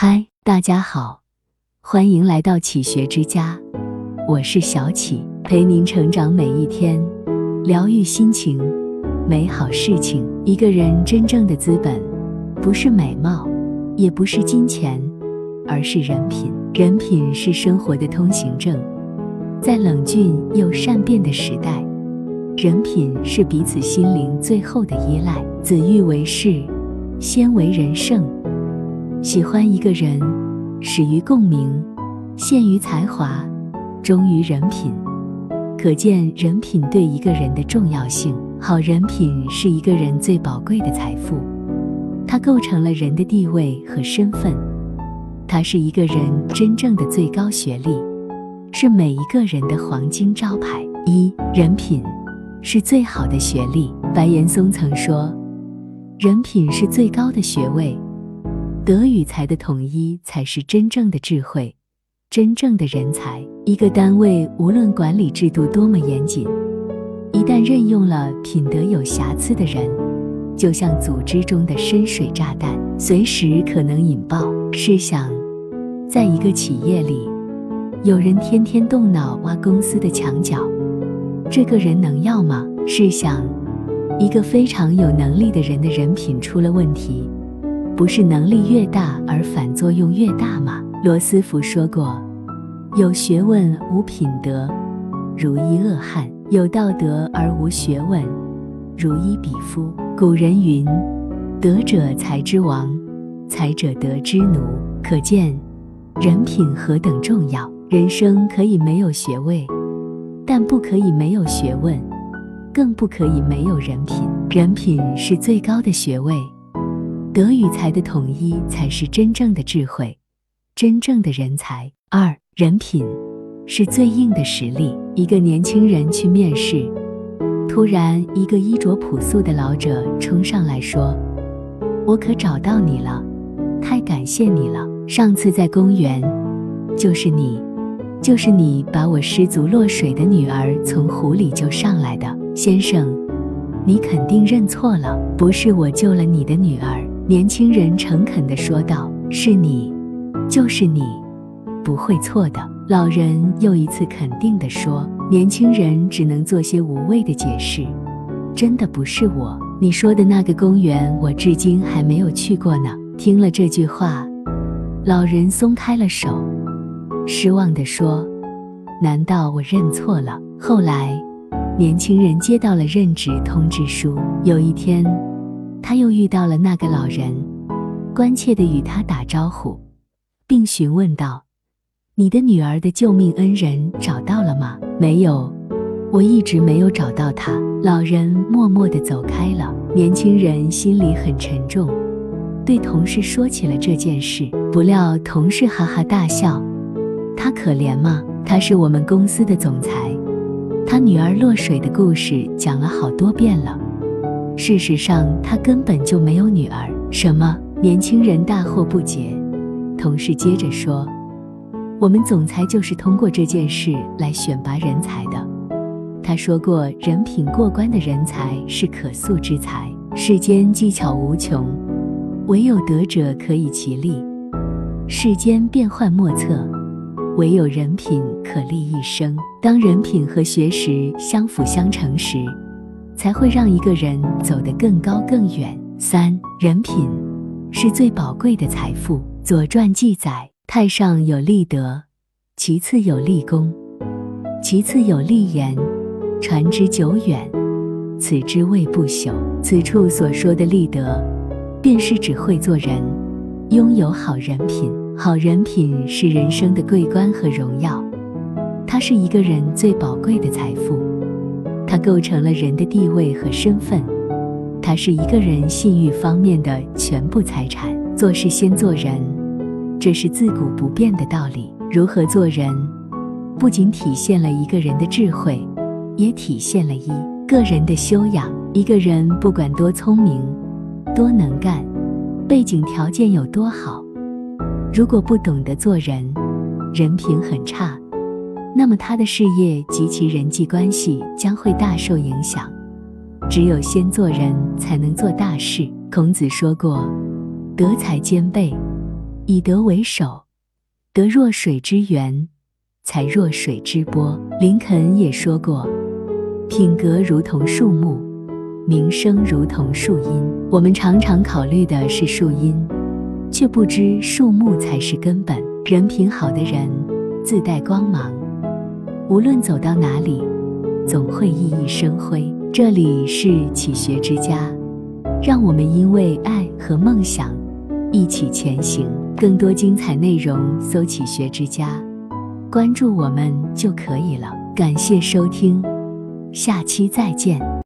嗨，大家好，欢迎来到启学之家，我是小启，陪您成长每一天，疗愈心情，美好事情。一个人真正的资本，不是美貌，也不是金钱，而是人品。人品是生活的通行证，在冷峻又善变的时代，人品是彼此心灵最后的依赖。子欲为事，先为人圣。喜欢一个人，始于共鸣，陷于才华，忠于人品。可见人品对一个人的重要性。好人品是一个人最宝贵的财富，它构成了人的地位和身份。它是一个人真正的最高学历，是每一个人的黄金招牌。一人品是最好的学历。白岩松曾说：“人品是最高的学位。”德与才的统一才是真正的智慧，真正的人才。一个单位无论管理制度多么严谨，一旦任用了品德有瑕疵的人，就像组织中的深水炸弹，随时可能引爆。试想，在一个企业里，有人天天动脑挖公司的墙角，这个人能要吗？试想，一个非常有能力的人的人品出了问题。不是能力越大而反作用越大吗？罗斯福说过：“有学问无品德，如一恶汉；有道德而无学问，如一鄙夫。”古人云：“德者才之王，才者德之奴。”可见人品何等重要。人生可以没有学位，但不可以没有学问，更不可以没有人品。人品是最高的学位。德与才的统一才是真正的智慧，真正的人才。二人品是最硬的实力。一个年轻人去面试，突然一个衣着朴素的老者冲上来说：“我可找到你了，太感谢你了！上次在公园，就是你，就是你把我失足落水的女儿从湖里救上来的，先生，你肯定认错了，不是我救了你的女儿。”年轻人诚恳地说道：“是你，就是你，不会错的。”老人又一次肯定地说：“年轻人只能做些无谓的解释，真的不是我。你说的那个公园，我至今还没有去过呢。”听了这句话，老人松开了手，失望地说：“难道我认错了？”后来，年轻人接到了任职通知书。有一天。他又遇到了那个老人，关切地与他打招呼，并询问道：“你的女儿的救命恩人找到了吗？”“没有，我一直没有找到她。”老人默默地走开了。年轻人心里很沉重，对同事说起了这件事。不料同事哈哈大笑：“他可怜吗？他是我们公司的总裁，他女儿落水的故事讲了好多遍了。”事实上，他根本就没有女儿。什么？年轻人大惑不解。同事接着说：“我们总裁就是通过这件事来选拔人才的。他说过，人品过关的人才是可塑之才。世间技巧无穷，唯有德者可以其利。世间变幻莫测，唯有人品可立一生。当人品和学识相辅相成时。”才会让一个人走得更高更远。三人品是最宝贵的财富。《左传》记载：太上有立德，其次有立功，其次有立言，传之久远，此之谓不朽。此处所说的立德，便是指会做人，拥有好人品。好人品是人生的桂冠和荣耀，它是一个人最宝贵的财富。它构成了人的地位和身份，它是一个人信誉方面的全部财产。做事先做人，这是自古不变的道理。如何做人，不仅体现了一个人的智慧，也体现了一个人的修养。一个人不管多聪明、多能干，背景条件有多好，如果不懂得做人，人品很差。那么他的事业及其人际关系将会大受影响。只有先做人，才能做大事。孔子说过：“德才兼备，以德为首，得若水之源，才若水之波。林肯也说过，品格如同树木，名声如同树荫。我们常常考虑的是树荫，却不知树木才是根本。人品好的人自带光芒，无论走到哪里，总会熠熠生辉。这里是启学之家，让我们因为爱和梦想一起前行。更多精彩内容，搜“启学之家”，关注我们就可以了。感谢收听，下期再见。